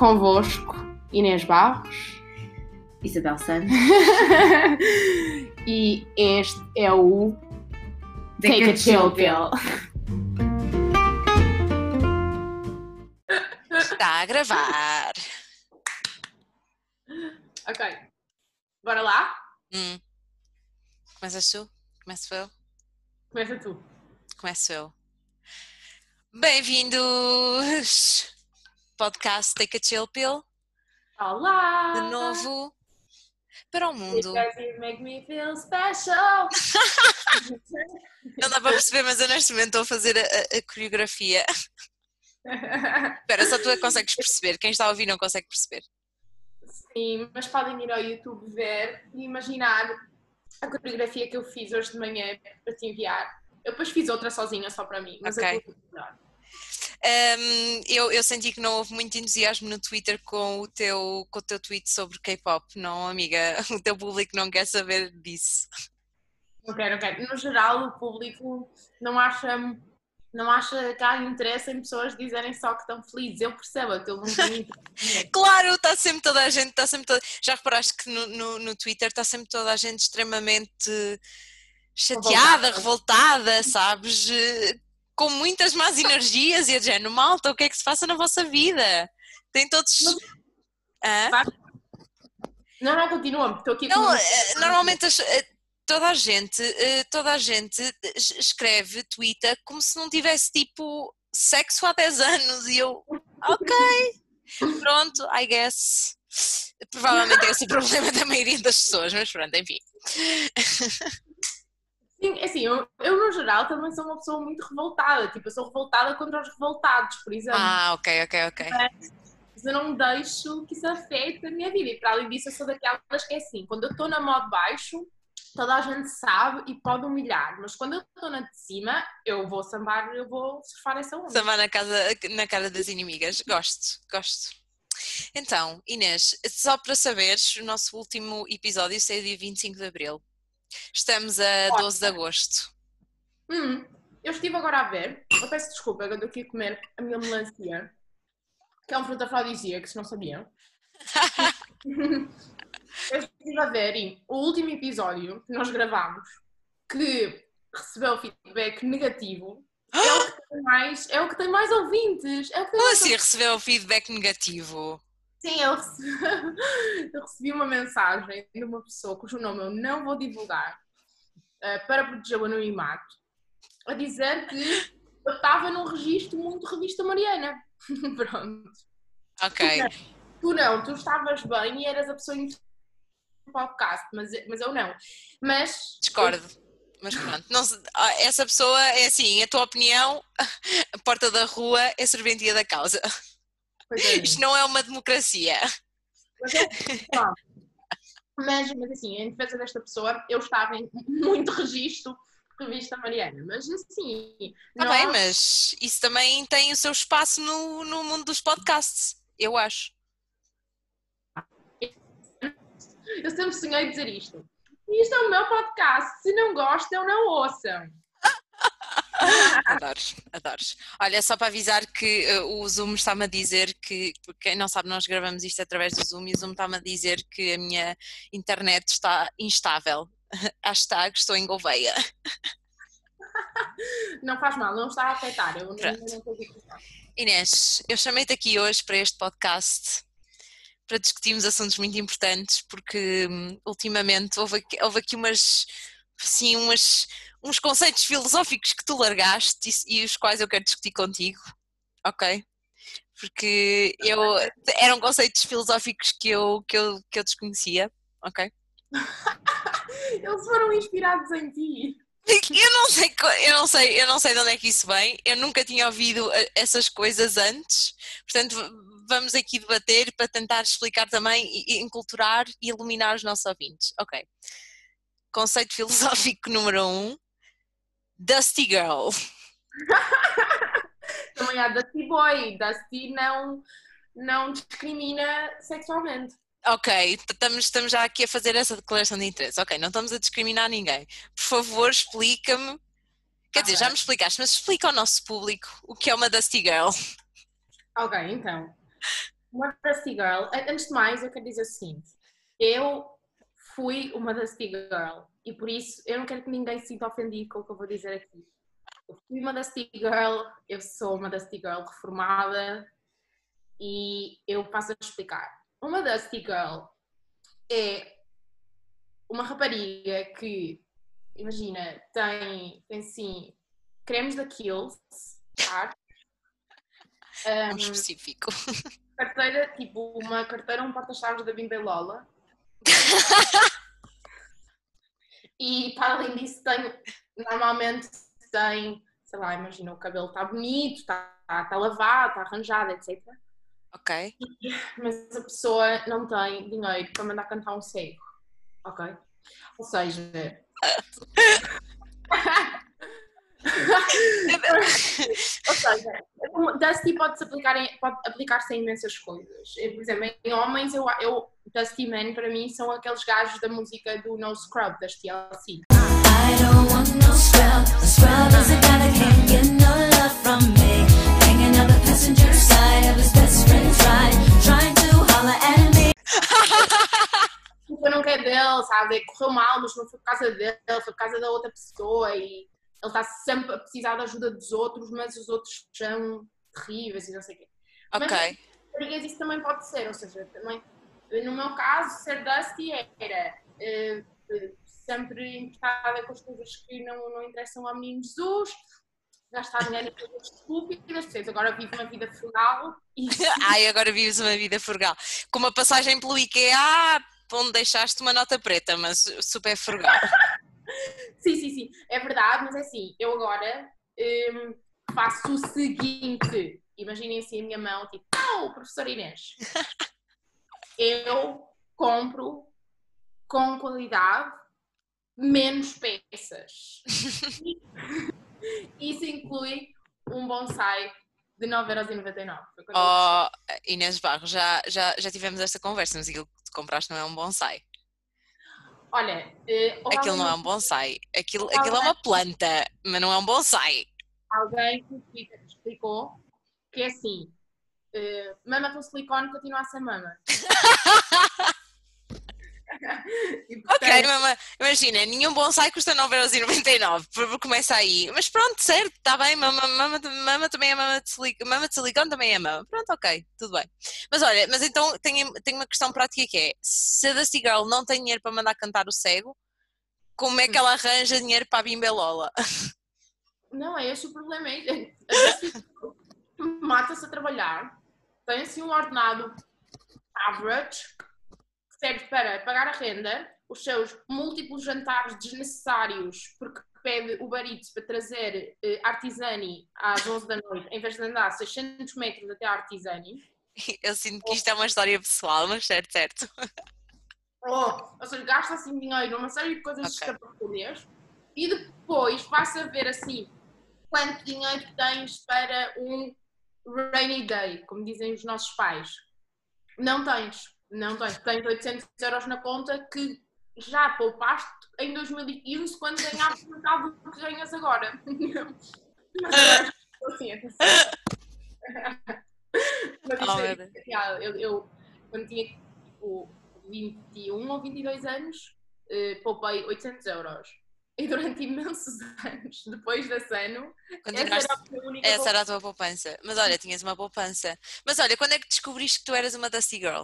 Convosco, Inês Barros. Isabel Santos. e este é o Take, a Chill Pill. Está a gravar. Ok. Bora lá? Hum. Começas tu? Começo eu? Começa tu. Começo eu. Bem-vindos! Podcast Take a Chill Pill, Olá! de novo para o mundo. Make me feel special. Não dá para perceber, mas eu neste momento estou a fazer a, a- a coreografia. Espera, só tu é que consegues perceber. Quem está a ouvir não consegue perceber. Sim, mas podem ir ao YouTube ver e imaginar a coreografia que eu fiz hoje de manhã para te enviar. Eu depois fiz outra sozinha só para mim, mas Ok. eu vou melhor. Hum, eu, eu senti que não houve muito entusiasmo no Twitter com o teu, com o teu tweet sobre K-pop, não, amiga? O teu público não quer saber disso. Não quero, não quero. No geral, o público não acha, não acha que há interesse em pessoas dizerem só que estão felizes. Eu percebo aquilo. Claro, está sempre toda a gente, está sempre toda... Já reparaste que no, no, no Twitter está sempre toda a gente extremamente chateada, revoltada, sabes? Eh, Com muitas más energias e a género, malta, o que é que se passa na vossa vida? Tem todos. Não, não, continua. Estou aqui Não, com- eh, normalmente as- eh, toda a gente, eh, toda a gente es- escreve, twitta como se não tivesse tipo sexo há 10 anos e eu, ok, pronto, I guess. Provavelmente é esse o problema da maioria das pessoas, mas pronto, enfim. Sim, é assim, eu, eu no geral também sou uma pessoa muito revoltada. Tipo, eu sou revoltada contra os revoltados, por exemplo. Ah, ok, ok, ok. Mas eu não deixo que isso afete a minha vida. E para além disso, eu sou daquelas que é assim: quando eu estou na modo baixo, toda a gente sabe e pode humilhar. Mas quando eu estou na de cima, eu vou sambar, eu vou surfar essa onda. Samar na, casa, na cara das inimigas, gosto, gosto. Então, Inês, só para saberes, o nosso último episódio saiu dia 25 de Abril. Estamos a 12 de Agosto. Hum, eu estive agora a ver, eu peço desculpa, eu estou aqui a comer a minha melancia, que é um fruto afrodisíaco, se não sabiam. eu estive a ver e o último episódio que nós gravámos, que recebeu feedback negativo, é o que tem mais, é o que tem mais ouvintes. É o que tem Como mais assim recebeu feedback negativo? Sim, eu recebi, eu recebi uma mensagem de uma pessoa cujo nome eu não vou divulgar eh, para proteger o anonimato, a dizer que eu estava num registro muito revista Mariana. Pronto. Ok, Tu não, tu estavas bem e eras a pessoa do podcast, mas, mas eu não. Mas. discordo. Mas pronto, não ah, essa pessoa é assim, a tua opinião, a porta da rua é serventia da causa. É, Isto não é uma democracia. Mas, eu- mas, mas assim, em defesa desta pessoa, eu estava em muito registro revista Mariana. Mas assim. Está nós- bem, mas isso também tem o seu espaço no, no mundo dos podcasts, eu acho. Eu sempre sonhei dizer isto. Isto é o meu podcast. Se não gostam, não ouçam. Adores, adores. Olha, só para avisar que eh, o Zoom está-me a dizer que, porque quem não sabe, nós gravamos isto através do Zoom e o Zoom está-me a dizer que a minha internet está instável. Hashtag estou em Gouveia. Não faz mal, não está a afetar. Eu não, Pronto. pensar. Inês, eu chamei-te aqui hoje para este podcast para discutirmos assuntos muito importantes porque hum, ultimamente houve aqui, houve aqui umas, assim, umas, uns conceitos filosóficos que tu largaste e, e os quais eu quero discutir contigo, ok? Porque eu, eram conceitos filosóficos que eu, que eu, que eu desconhecia, ok? Eles foram inspirados em ti. Eu não sei, eu não sei, eu não sei de onde é que isso vem. Eu nunca tinha ouvido eh, essas coisas antes. Portanto, vamos aqui debater para tentar explicar também e enculturar e iluminar os nossos ouvintes. Ok. Conceito filosófico número um. Dusty Girl. Também há Dusty Boy. Dusty não, não discrimina sexualmente. Ok, estamos, estamos já aqui a fazer essa declaração de interesse. Ok, não estamos a discriminar ninguém. Por favor, explica-me. Quer dizer, Ok. já me explicaste, mas explica ao nosso público o que é uma Dusty Girl. Ok, então. uma Dusty Girl, antes de mais, eu quero dizer o seguinte: eu fui uma Dusty Girl e por isso eu não quero que ninguém se sinta ofendido com o que eu vou dizer aqui. Eu fui uma Dusty Girl, eu sou uma Dusty Girl reformada e eu passo a explicar. Uma Dusty Girl é uma rapariga que, imagina, tem, tem sim, cremes da Kills, tá? Um, específico. Carteira, tipo, uma carteira, um porta-chaves da Bimba Lola. e para além disso, tem, normalmente tem, sei lá, imagina, o cabelo está bonito, está tá lavado, está arranjado, etc. Ok. Mas a pessoa não tem dinheiro para mandar cantar um cego. Ok? Ou seja. Ou seja, Dusty pode-se aplicar em, pode aplicar-se em imensas coisas. Por exemplo, em homens, eu, eu, Dusty Man para mim são aqueles gajos da música do No Scrub, das TLC. I don't want no scrub. A scrub is a guy that can't get no love from me. Hanging out the passenger side of his best friend's ride, trying to holler at me. não quer dele, sabe? Correu mal, mas não foi por causa dele, foi por causa da outra pessoa e ele está sempre a precisar da ajuda dos outros, mas os outros são terríveis e não sei o quê. Ok. Mas isso também pode ser, ou seja, também, no meu caso, ser Dusty era uh, sempre importada com as coisas que não, não interessam ao menino Jesus, gastar dinheiro em coisas estúpidas, portanto, agora vivo uma vida frugal. E... Ai, agora vives uma vida frugal. Com uma passagem pelo IKEA, onde deixaste uma nota preta, mas super frugal. sim, sim, sim, é verdade, mas é assim, eu agora um, faço o seguinte: imaginem assim a minha mão, tipo, oh, professor Inês. eu compro com qualidade menos peças. Isso inclui um bonsai de 9,99€. Oh, Inês Barros, já, já, já tivemos esta conversa, mas aquilo que compraste não é um bonsai. Olha, uh, aquilo não é um bonsai. Aquilo, aquilo é uma planta, mas não é um bonsai. Alguém que explicou que é assim: uh, mama com silicone continua a ser mama. ok, imagina, nenhum bonsai custa 9,99€, começa aí. Mas pronto, certo, está bem, mama, mama, mama também é mama de, silicone, mama de silicone, também é mama. Pronto, ok, tudo bem. Mas olha, mas então tenho, tenho uma questão prática que é, se a Dusty Girl não tem dinheiro para mandar cantar o cego, como é que ela arranja dinheiro para a Bimbelola? Não, é esse o problema. É, mata-se a trabalhar, tem assim um ordenado average, serve para pagar a renda, os seus múltiplos jantares desnecessários, porque pede o Eats para trazer uh, Artisani às 11 da noite, em vez de andar 600 metros até a Artisani. Eu sinto que isto é uma história pessoal, mas certo, certo. Oh, ou seja, gasta assim dinheiro numa série de coisas okay. escapulhas e depois vai saber assim quanto dinheiro tens para um rainy day, como dizem os nossos pais. Não tens. Não tens, tens 800 euros na conta que já poupaste em 2015 quando ganhavas metade do que ganhas agora. Mas assim, é Mas é real. Eu, eu, quando tinha tipo, 21 ou 22 anos, uh, poupei 800 euros. E durante imensos anos, depois desse ano, essa era, a essa era a tua poupança. Mas olha, tinhas uma poupança. Mas olha, quando é que descobriste que tu eras uma Dusty Girl?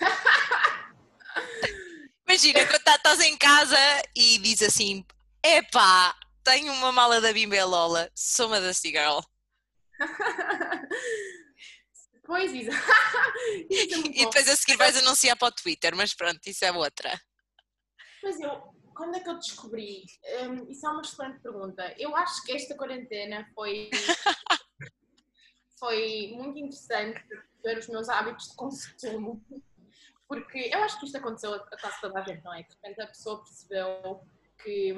Imagina, quando tá, estás em casa e diz assim: Epá, tenho uma mala da Bimba Lola, sou uma da Girl. Pois, isso. isso é e depois a seguir vais anunciar para o Twitter, mas pronto, isso é outra. Mas eu, quando é que eu descobri? Um, isso é uma excelente pergunta. Eu acho que esta quarentena foi, foi muito interessante ver os meus hábitos de consumo. Porque eu acho que isto aconteceu a quase toda a gente, não é? De repente a pessoa percebeu que,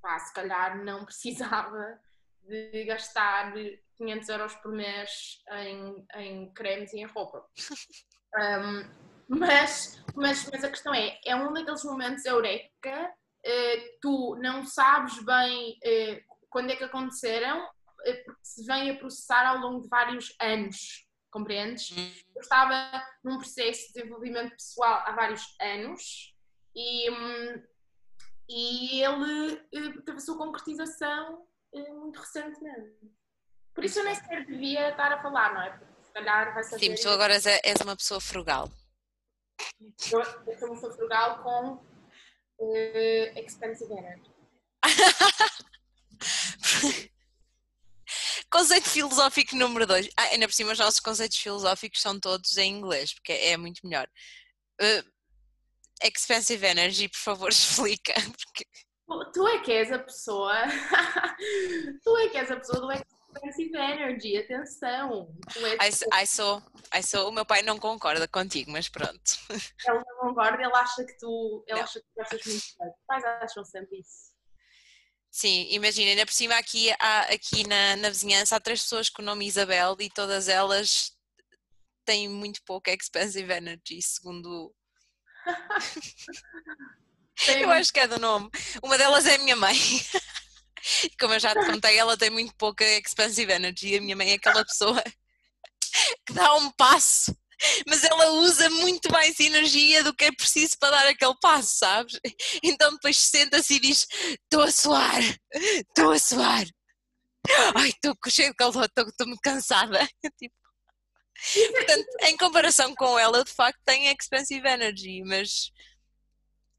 pá, se calhar não precisava de gastar 500 euros por mês em, em cremes e em roupa. Um, mas, mas, mas a questão é, é um daqueles momentos eureka, uh, tu não sabes bem uh, quando é que aconteceram, eh, porque se vem a processar ao longo de vários anos, compreendes? Hum. Eu estava num processo de desenvolvimento pessoal há vários anos e, hum, e ele eh, teve a sua concretização eh, muito recentemente. Por isso eu nem sequer devia estar a falar, não é? Porque se calhar vai saber. Sim, tu agora és uma pessoa frugal. Eu, pessoa frugal com eh, expensive energy. Conceito filosófico número 2. Ah, ainda por cima, os nossos conceitos filosóficos são todos em inglês, porque é muito melhor. Uh, expensive energy, por favor, explica. Porque... Tu- Tu é que és a pessoa. tu é que és a pessoa do expensive energy. Atenção. Ai, sou, ai, sou, o meu pai não concorda contigo, mas pronto. Ele não concorda, ele acha que tu, ele Não. acha que tu gostas muito de Os pais acham sempre isso. Sim, imagina, ainda por cima aqui, há, aqui na, na vizinhança há três pessoas com o nome Isabel e todas elas têm muito pouco expensive energy, segundo. Eu acho que é do nome. Uma delas é a minha mãe. Como eu já te contei, ela tem muito pouca expensive energy. A minha mãe é aquela pessoa que dá um passo, mas ela usa muito mais energia do que é preciso para dar aquele passo, sabes? Então depois senta-se e diz: Estou a suar, estou a suar. Ai, estou cheio de calor, estou muito cansada. Tipo, Portanto, em comparação com ela, de facto tenho expensive energy, mas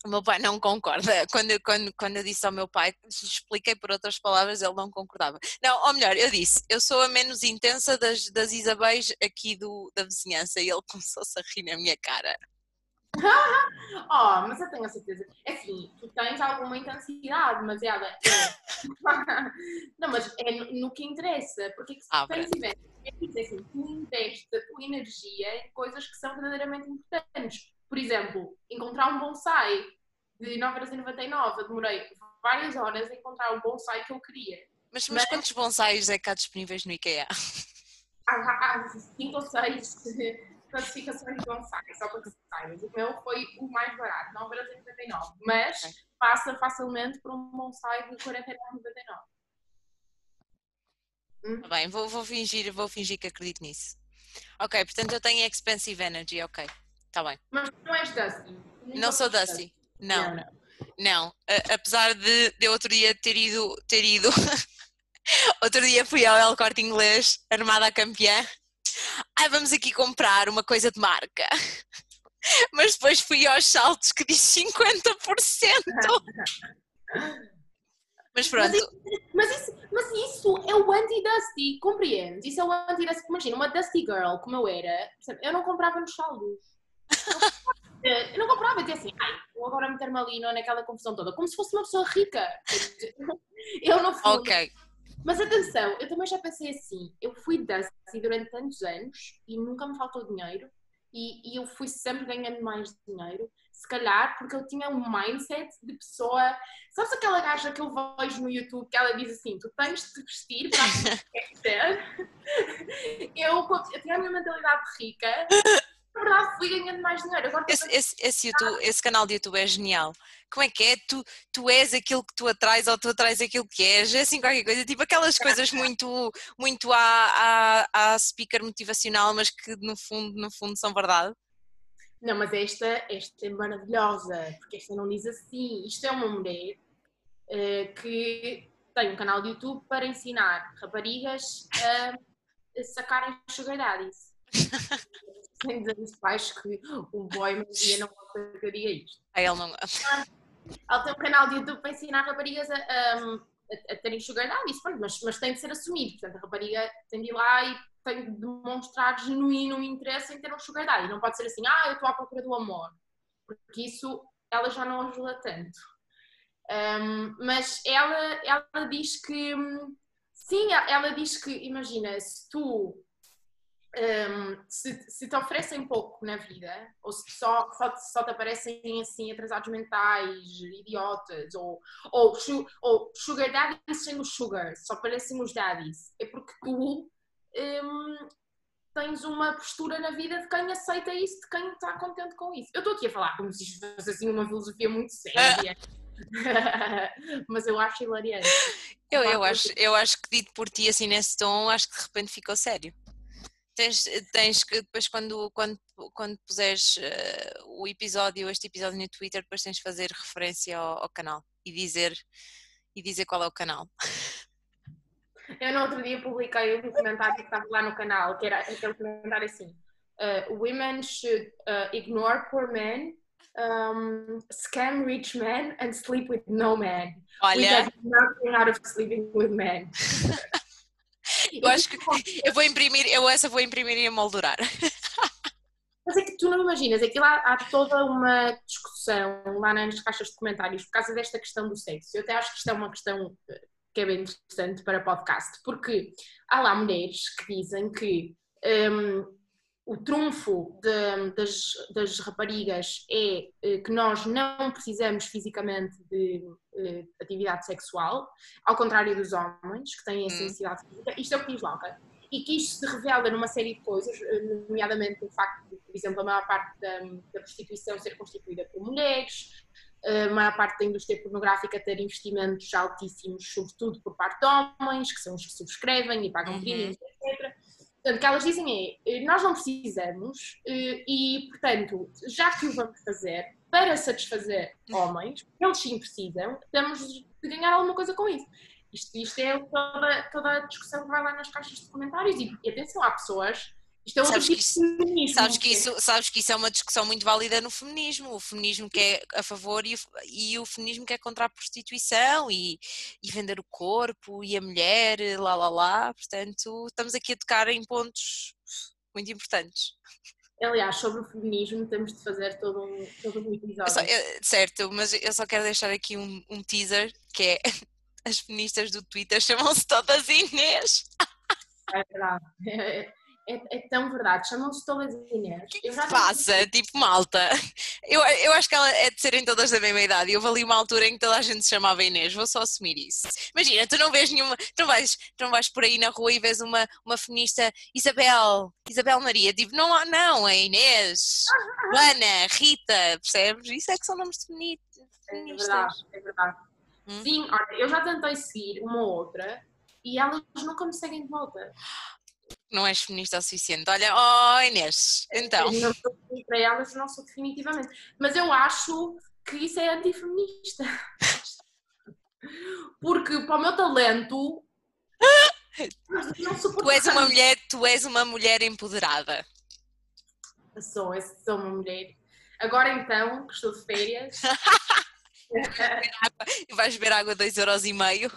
o meu pai não concorda. Quando, eu- quando, quando eu disse ao meu pai, expliquei por outras palavras, ele não concordava. Não, ou melhor, eu disse, eu sou a menos intensa das, das Isabéis aqui do, da vizinhança e ele começou-se a rir na minha cara. Oh, mas eu tenho a certeza. É assim, tu tens alguma intensidade, mas ela é. não, mas é no, no que interessa. Porque é que se Ah, tens evento, é que é assim, tu investes a tua energia em coisas que são verdadeiramente importantes. Por exemplo, encontrar um bonsai de 9,99€. Eu demorei várias horas a encontrar o bonsai que eu queria. Mas, mas Mas- quantos bonsais é que há disponíveis no IKEA? há, há cinco ou seis classificações de bonsai, só para que se saibas. O meu foi o mais barato, 9,99€, mas Ok. passa facilmente por um bonsai de 49,99€. Tá bem, vou, vou, fingir, vou fingir que acredito nisso. Ok, portanto eu tenho expensive energy, ok. Está bem. Mas tu não és Dusty. Não sou Dusty. Não. Não, não. Não, a- apesar de, de outro dia ter ido, ter ido, outro dia fui ao El Corte Inglês, armada a campeã, ai vamos aqui comprar uma coisa de marca, mas depois fui aos saltos que diz 50%, mas pronto, Mas isso, mas isso é o anti-Dusty, compreendes? Isso é o anti-Dusty. Imagina, uma Dusty Girl, como eu era, eu não comprava nos saldos. Eu não comprava, dizia assim, ai, vou agora meter-me ali não, naquela confusão toda, como se fosse uma pessoa rica. Eu não fui. ok, Mas atenção, eu também já pensei assim, eu fui Dusty durante tantos anos e nunca me faltou dinheiro e, e eu fui sempre ganhando mais dinheiro, se calhar porque eu tinha um mindset de pessoa, sabes aquela gaja que eu vejo no YouTube que ela diz assim, tu tens de te vestir para? Eu, eu tinha a minha mentalidade rica, na verdade fui ganhando mais dinheiro. Agora esse, esse, esse, YouTube- esse canal de YouTube é genial. Como é que é? Tu, tu és aquilo que tu atrais ou tu atrais aquilo que és? É assim qualquer coisa, tipo aquelas coisas muito, muito à, à, à speaker motivacional, mas que no fundo, no fundo são verdade. Não, mas esta, esta é maravilhosa, porque esta não diz assim. Isto é uma mulher eh, que tem um canal de YouTube para ensinar raparigas a, a sacarem sugar daddies. Sem dizer isso, acho que o boy dia não diga isto. A ele não. Ela tem um canal de YouTube para ensinar raparigas a, a, a- terem sugar daddies, mas, mas tem de ser assumido. Portanto, a rapariga tem de ir lá e tem de demonstrar genuíno interesse em ter um sugar daddy. Não pode ser assim, ah, eu estou à procura do amor. Porque isso ela já não ajuda tanto. Um, mas ela, ela diz que, hum, sim, ela diz que, imagina, se tu um, se, se te oferecem pouco na vida, ou se só, só, só te aparecem assim atrasados mentais, idiotas, ou, ou, ou sugar daddies sem os sugar, só aparecem os daddies, é porque tu um, tens uma postura na vida de quem aceita isso, de quem está contente com isso. Eu estou aqui a falar como se isto fosse assim uma filosofia muito séria. Mas eu acho hilariante. Eu, eu, acho, eu acho que dito por ti assim nesse tom, acho que de repente ficou sério. Tens, tens que depois quando, quando, quando puseres uh, o episódio, este episódio no Twitter, depois tens de fazer referência ao, ao canal e dizer, e dizer qual é o canal. Eu no outro dia publiquei um comentário que estava lá no canal, que era aquele comentário assim: uh, Women should uh, ignore poor men, um, scam rich men and sleep with no men. Olha. nothing out of sleeping with men. eu acho que eu vou imprimir, eu essa vou imprimir e emoldurar. Mas é que tu não imaginas, é que lá há toda uma discussão lá nas caixas de comentários por causa desta questão do sexo. Eu até acho que isto é uma questão que é bem interessante para podcast, porque há lá mulheres que dizem que um, o trunfo de, das, das, raparigas é eh, que nós não precisamos fisicamente de uh, atividade sexual, ao contrário dos homens, que têm essa hum. necessidade física. Isto é o que diz Lauca. E que isto se revela numa série de coisas, eh, nomeadamente o facto de, por exemplo, a maior parte da, da prostituição ser constituída por mulheres, a maior parte da indústria pornográfica ter investimentos altíssimos, sobretudo por parte de homens, que são os que subscrevem e pagam uhum. etc. Portanto, o que elas dizem é, nós não precisamos eh, e, portanto, já que o vamos fazer para satisfazer homens, eles sim precisam, temos de ganhar alguma coisa com isso. Isto, isto é toda, toda a discussão que vai lá nas caixas de comentários e, e atenção, há pessoas isto é outro sabes tipo isso, feminismo. Sabes que, isso, sabes que isso é uma discussão muito válida no feminismo. O feminismo que é a favor e o, e o feminismo que é contra a prostituição e, e vender o corpo e a mulher, lá lá lá. Portanto, estamos aqui a tocar em pontos muito importantes. Aliás, sobre o feminismo temos de fazer todo um, todo um episódio. Só, eu, certo, mas eu só quero deixar aqui um, um teaser que é as feministas do Twitter chamam-se todas Inês. É verdade. É, é, tão verdade, chamam-se todas Inês. que, que passa? Tipo, malta. Eu, eu acho que ela é de serem todas da mesma idade. Eu ali uma altura em que toda a gente se chamava Inês, vou só assumir isso. Imagina, tu não vês nenhuma, tu não vais, tu não vais por aí na rua e vês uma, uma feminista Isabel, Isabel Maria, tipo, não, não, é Inês, Ana, Rita, percebes? Isso é que são nomes feministas. É verdade, é verdade. Hum? Sim, olha, eu já tentei seguir uma ou outra e elas nunca me seguem de volta não és feminista o suficiente. Olha, oh Inês, então. Eu não sou para elas, não sou definitivamente. Mas eu acho que isso é antifeminista. Porque para o meu talento. tu és uma mulher, tu és uma mulher empoderada. Sou, sou uma mulher. Agora então, que estou de férias. e vais beber água 2,5€.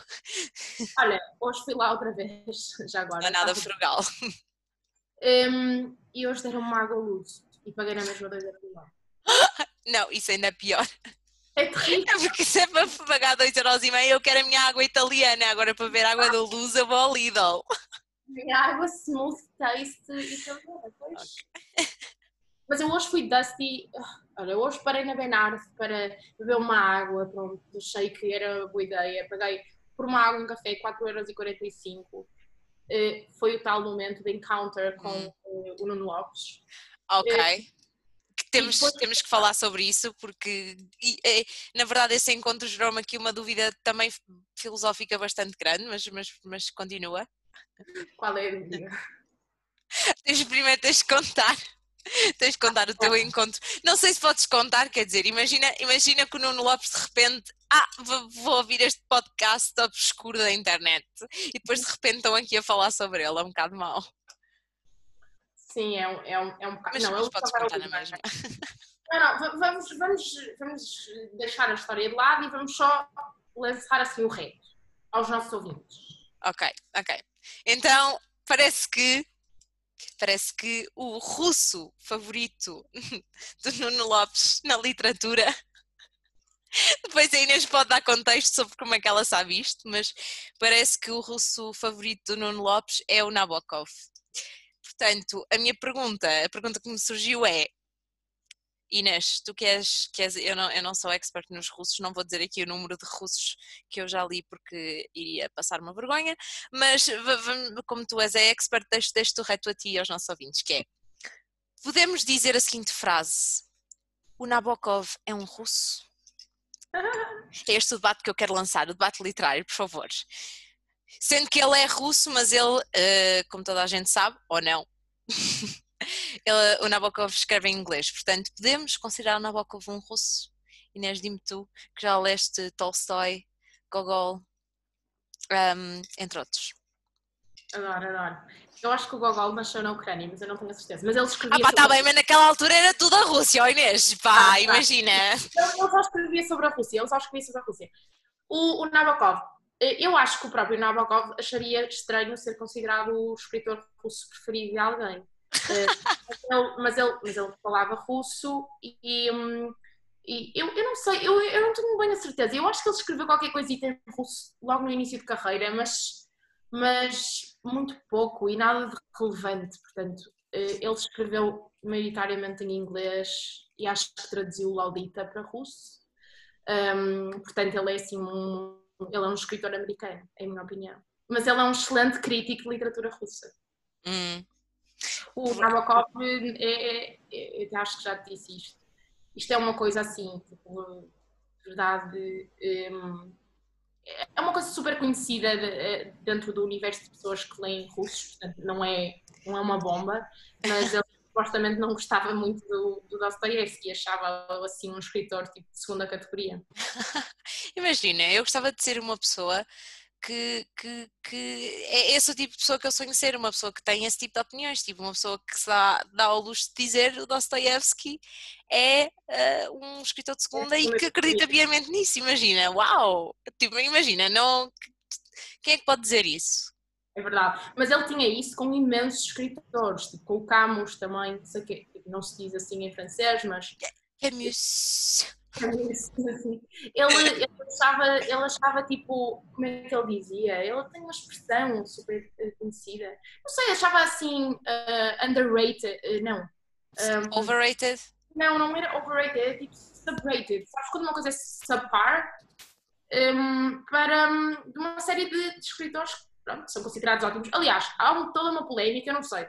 Olha, hoje fui lá outra vez, já agora. Não é nada frugal. Um, e hoje deram-me água luz e paguei na mesma 2,5€. Não, isso ainda é pior. É terrível. É porque se é para pagar 2,5€ eu quero a minha água italiana, agora para beber água da luz eu vou ao Lidl. Minha água smooth taste italiana, pois. Okay. Mas eu hoje fui dusty. Olha, hoje parei na Benard para beber uma água. Pronto, achei que era boa ideia. Paguei por uma água, um café, 4,45€. Uh, foi o tal momento de encounter com uh, o Nuno Lopes. Ok. Uh, temos, depois... temos que falar sobre isso porque e, na verdade esse encontro gerou-me aqui uma dúvida também filosófica bastante grande, mas, mas, mas continua. Qual é a dúvida? Tens primeiro tens de contar Tens de contar o teu encontro. Não sei se podes contar, quer dizer, imagina, imagina que o Nuno Lopes de repente, ah, vou ouvir este podcast obscuro da internet e depois de repente estão aqui a falar sobre ele, é um bocado mau. Sim, é um, é um, é um bocado. Mas, não, mas podes contar na mesma. Não, não, vamos, vamos, vamos deixar a história de lado e vamos só lançar assim o reto aos nossos ouvintes. Ok, ok. Então, parece que parece que o russo favorito do Nuno Lopes na literatura. Depois a Inês pode dar contexto sobre como é que ela sabe isto, mas parece que o russo favorito do Nuno Lopes é o Nabokov. Portanto, a minha pergunta, a pergunta que me surgiu é: Inês, tu que és, que és eu, não, eu não sou expert nos russos, não vou dizer aqui o número de russos que eu já li porque iria passar uma vergonha, mas como tu és a expert, deixo, deixo o reto a ti e aos nossos ouvintes, que é, podemos dizer a seguinte frase, o Nabokov é um russo? É este o debate que eu quero lançar, o debate literário, por favor. Sendo que ele é russo, mas ele, uh, como toda a gente sabe, ou não, ele, o Nabokov escreve em inglês. Portanto, podemos considerar o Nabokov um russo? Inês, dime tu, que já leste Tolstói, Gogol, um, entre outros. Adoro, adoro. Eu acho que o Gogol nasceu na Ucrânia, mas eu não tenho a certeza. Mas ele escrevia. Ah, pá, tá bem, mas naquela altura era tudo a Rússia, ó Inês. Pá, ah, imagina. Ele só escrevia sobre a Rússia, ele só escrevia sobre a Rússia. O, o Nabokov, eh, eu acho que o próprio Nabokov acharia estranho ser considerado o escritor russo preferido de alguém. Eh, mas, ele, mas ele falava russo e. E eu, eu não sei, eu, eu não tenho bem a certeza. Eu acho que ele escreveu qualquer coisita em russo logo no início de carreira, mas, mas muito pouco e nada de relevante. Portanto, eh, ele escreveu maioritariamente em inglês e acho que traduziu Laudita para russo. Um, portanto, ele é assim um, ele é um escritor americano, em minha opinião. Mas ele é um excelente crítico de literatura russa. Hum. O Nabokov, é, é, é, eu acho que já te disse isto, isto é uma coisa assim, tipo, verdade. Um, é uma coisa super conhecida eh, dentro do universo de pessoas que leem russo, portanto, não é, não é uma bomba, mas ele supostamente não gostava muito do, do Dostoevsky, achava assim um escritor tipo de segunda categoria. Imagina, eu gostava de ser uma pessoa que, que, que é esse o tipo de pessoa que eu sonho ser, uma pessoa que tem esse tipo de opiniões, tipo uma pessoa que se dá, dá ao luxo de dizer o Dostoevsky é uh, um escritor de segunda é, e que acredita piamente nisso, imagina, uau! Tipo, imagina, não, quem é que pode dizer isso? É verdade, mas ele tinha isso com imensos escritores, tipo com o Camus também, não sei o quê, não se diz assim em francês, mas... Camus... Ele, ele, achava, ele achava tipo, como é que ele dizia? Ele tem uma expressão super conhecida. Não sei, achava assim uh, underrated, uh, não. Um, overrated? Não, não era overrated, era tipo subrated. Sabes quando uma coisa é subpar? Um, para um, de uma série de, de escritores pronto, que são considerados ótimos. Aliás, há toda uma polémica, eu não sei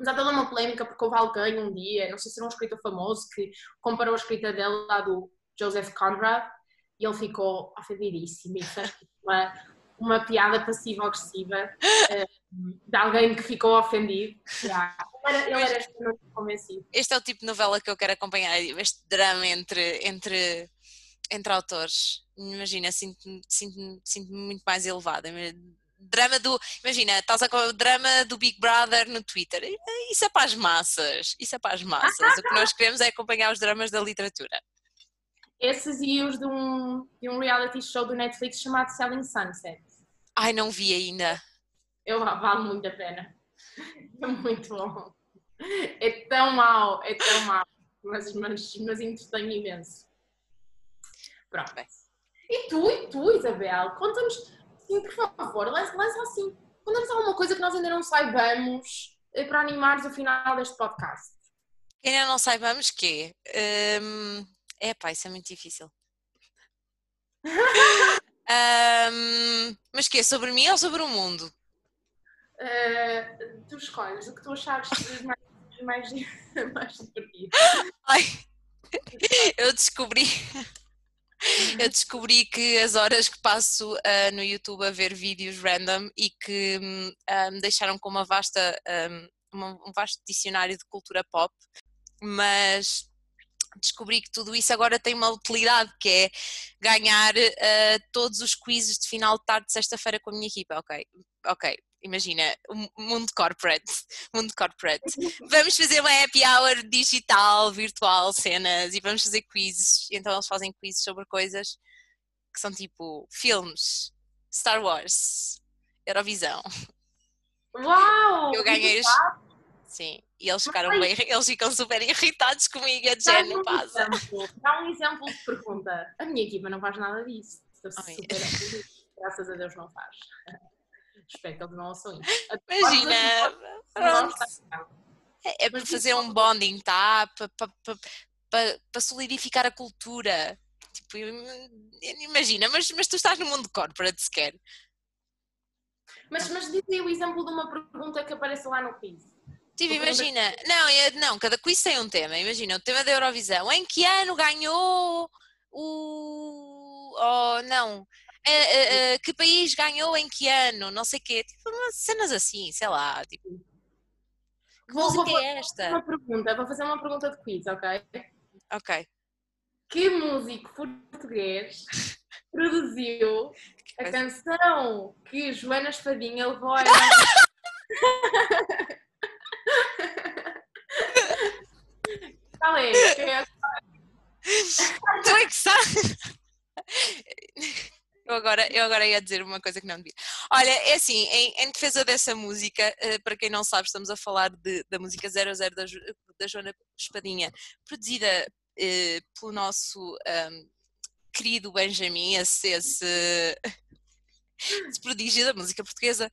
mas há toda uma polémica porque houve alguém um dia, não sei se era um escritor famoso, que comparou a escrita dele lá do Joseph Conrad e ele ficou ofendidíssimo e fez uma, uma piada passiva-agressiva uh, de alguém que ficou ofendido. Yeah. Ele era, ele convencido. Este é o tipo de novela que eu quero acompanhar, este drama entre, entre, entre autores. Imagina, sinto-me sinto, sinto muito mais elevada drama do. Imagina, estás a com o drama do Big Brother no Twitter. Isso é para as massas. Isso é para as massas. o que nós queremos é acompanhar os dramas da literatura. Esses e os de um, de um reality show do Netflix chamado Selling Sunset. Ai, não vi ainda. Eu vale muito a pena. É muito bom. É tão mau, é tão mau. Mas, mas, mas entretém imenso. Pronto. E tu, e tu, Isabel, conta-nos Sim, por favor, lança, lança assim. Conta-nos alguma coisa que nós ainda não saibamos eh, para animares o final deste podcast. Ainda não saibamos que um, é pá, isso é muito difícil. um, mas que é sobre mim ou sobre o mundo? Uh, tu escolhes o que tu achares mais, mais, mais divertido. Ai, eu descobri eu descobri que as horas que passo uh, no YouTube a ver vídeos random e que um, ah, me deixaram com uma vasta, um, um vasto dicionário de cultura pop, mas descobri que tudo isso agora tem uma utilidade que é ganhar uh, todos os quizzes de final de tarde de sexta-feira com a minha equipa. Ok, ok, imagina, o mundo corporate, mundo corporate. Vamos fazer uma happy hour digital, virtual, cenas e vamos fazer quizzes. Então eles fazem quizzes sobre coisas que são tipo filmes, Star Wars, Eurovisão. Uau! Eu ganhei os... Sim, e eles ficaram bem, eles ficam super irritados comigo a dizer, não passa. Dá um exemplo de pergunta. A minha equipa não faz nada disso. Graças a Deus não faz. Que eles não ouçam isso. Imagina! É, é para fazer um bonding, tá? Para, para, para, para solidificar a cultura. Tipo, imagina, mas, mas tu estás no mundo corporate sequer. Mas, mas diz aí o exemplo de uma pergunta que aparece lá no quiz. Tipo, imagina, não, é, não, cada quiz tem um tema. Imagina, o tema da Eurovisão. Em que ano ganhou o. Oh, não. Uh, uh, que país ganhou em que ano? Não sei o quê. Tipo, umas cenas assim, sei lá. Tipo, que Vou- música vou- é Uma esta? pergunta, vou fazer uma pergunta de quiz, ok? Ok. Que músico português produziu a canção que Joana Espadinha levou a Qual é? É? Tu é que sabes? Eu agora, eu agora ia dizer uma coisa que não devia. Olha, é assim, em, em defesa dessa música, eh, para quem não sabe, estamos a falar de- da música 00 da, da Joana Espadinha, produzida eh, pelo nosso ahm, querido Benjamin, esse, esse, esse prodígio da música portuguesa.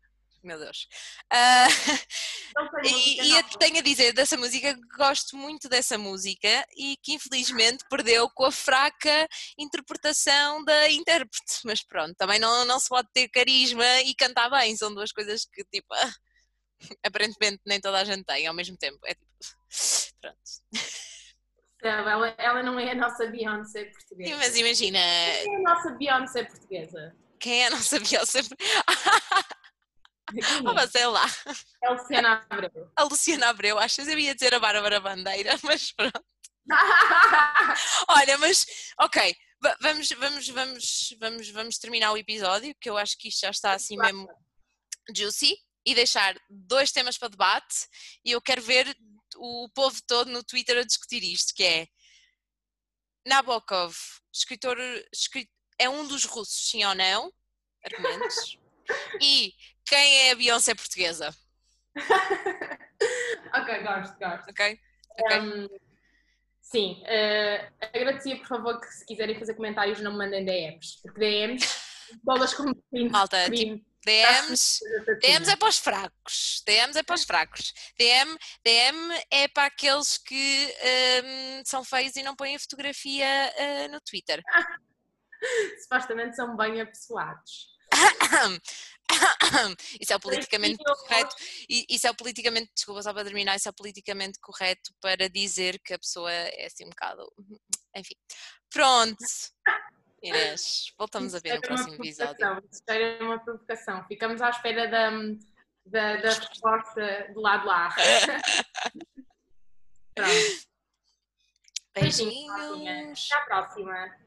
Meu Deus. Música, e, e tenho a dizer dessa música que gosto muito dessa música e que infelizmente perdeu com a fraca interpretação da intérprete. Mas pronto, também não, não se pode ter carisma e cantar bem, são duas coisas que tipo aparentemente nem toda a gente tem ao mesmo tempo. É tipo. Pronto. Ela, ela não é a nossa Beyoncé portuguesa. Mas imagina, Quem é a nossa Beyoncé portuguesa? quem é a nossa Beyoncé? Oh, mas sei lá, é? É Luciana Abreu. a Luciana Abreu, achas? Eu ia dizer a Bárbara Bandeira, mas pronto. Olha, mas ok, va- vamos, vamos, vamos, vamos, vamos terminar o episódio, que eu acho que isto já está assim mesmo juicy, e deixar dois temas para debate, e eu quero ver o povo todo no Twitter a discutir isto, que é Nabokov, escritor, escri- é um dos russos, sim ou não? Argumentos. E quem é a Beyoncé portuguesa? ok, gosto, gosto. Ok? Ok. Um, sim, eh, agradecia por favor que se quiserem fazer comentários não me mandem DMs, porque DMs, bolas como print Malta, screen, DMs, DMs é para os fracos. DMs é para os fracos. DM, DM é para aqueles que hum, são feios e não põem a fotografia ah, no Twitter. supostamente são bem apessoados. Isso é o politicamente correto. Isso é o politicamente, desculpa só para terminar, isso é o politicamente correto para dizer que a pessoa é assim um bocado. Enfim. Pronto. Inês, voltamos a ver no próximo episódio. provocação, Isto era uma provocação. Ficamos à espera da, da, da resposta do lado lá. Pronto. Beijinhos. Até à próxima.